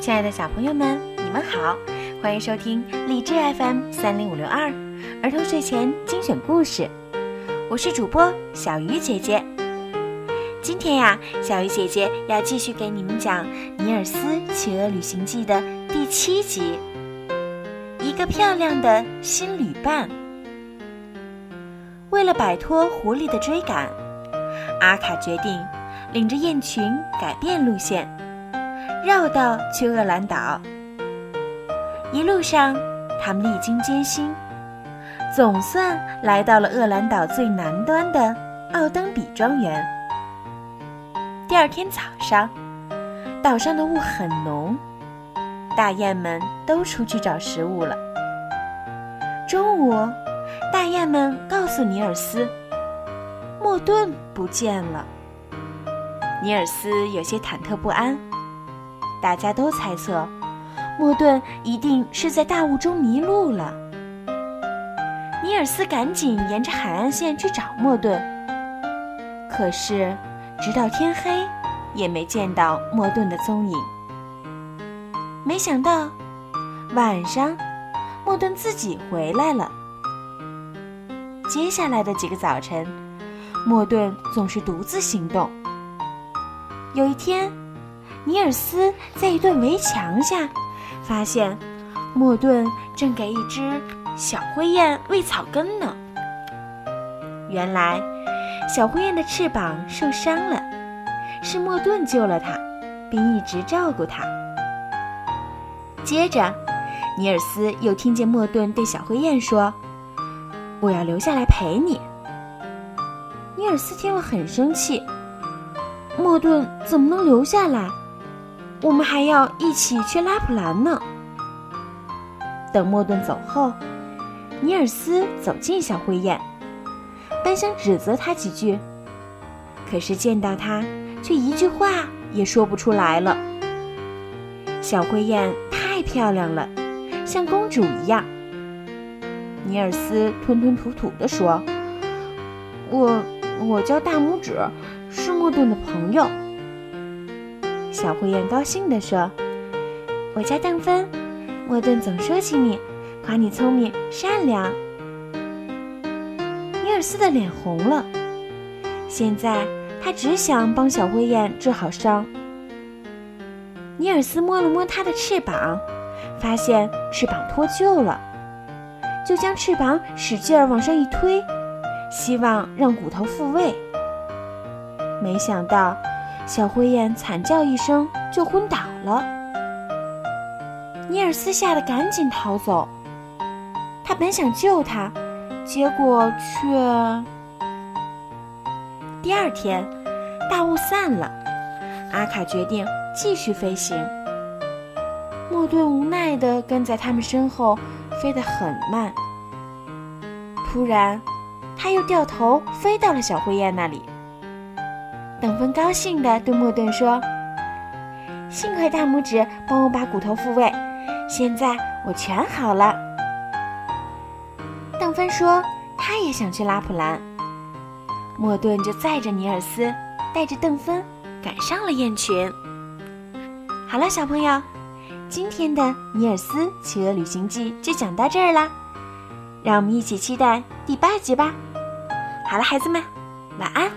亲爱的小朋友们，你们好，欢迎收听荔枝 FM 三零五六二儿童睡前精选故事。我是主播小鱼姐姐。今天呀，小鱼姐姐要继续给你们讲《尼尔斯企鹅旅行记》的第七集《一个漂亮的新旅伴》。为了摆脱狐狸的追赶，阿卡决定领着雁群改变路线。绕道去厄兰岛。一路上，他们历经艰辛，总算来到了厄兰岛最南端的奥登比庄园。第二天早上，岛上的雾很浓，大雁们都出去找食物了。中午，大雁们告诉尼尔斯，莫顿不见了。尼尔斯有些忐忑不安。大家都猜测，莫顿一定是在大雾中迷路了。尼尔斯赶紧沿着海岸线去找莫顿，可是直到天黑也没见到莫顿的踪影。没想到晚上，莫顿自己回来了。接下来的几个早晨，莫顿总是独自行动。有一天。尼尔斯在一段围墙下，发现莫顿正给一只小灰雁喂草根呢。原来，小灰雁的翅膀受伤了，是莫顿救了它，并一直照顾它。接着，尼尔斯又听见莫顿对小灰雁说：“我要留下来陪你。”尼尔斯听了很生气：“莫顿怎么能留下来？”我们还要一起去拉普兰呢。等莫顿走后，尼尔斯走进小灰雁，本想指责他几句，可是见到他，却一句话也说不出来了。小灰雁太漂亮了，像公主一样。尼尔斯吞吞吐吐地说：“我，我叫大拇指，是莫顿的朋友。”小灰雁高兴地说：“我叫邓芬，莫顿总说起你，夸你聪明善良。”尼尔斯的脸红了，现在他只想帮小灰雁治好伤。尼尔斯摸了摸它的翅膀，发现翅膀脱臼了，就将翅膀使劲儿往上一推，希望让骨头复位。没想到。小灰雁惨叫一声就昏倒了。尼尔斯吓得赶紧逃走。他本想救他，结果却……第二天，大雾散了，阿卡决定继续飞行。莫顿无奈地跟在他们身后，飞得很慢。突然，他又掉头飞到了小灰雁那里。等芬高兴地对莫顿说：“幸亏大拇指帮我把骨头复位，现在我全好了。”邓芬说：“他也想去拉普兰。”莫顿就载着尼尔斯，带着邓芬赶上了雁群。好了，小朋友，今天的《尼尔斯企鹅旅行记》就讲到这儿啦，让我们一起期待第八集吧。好了，孩子们，晚安。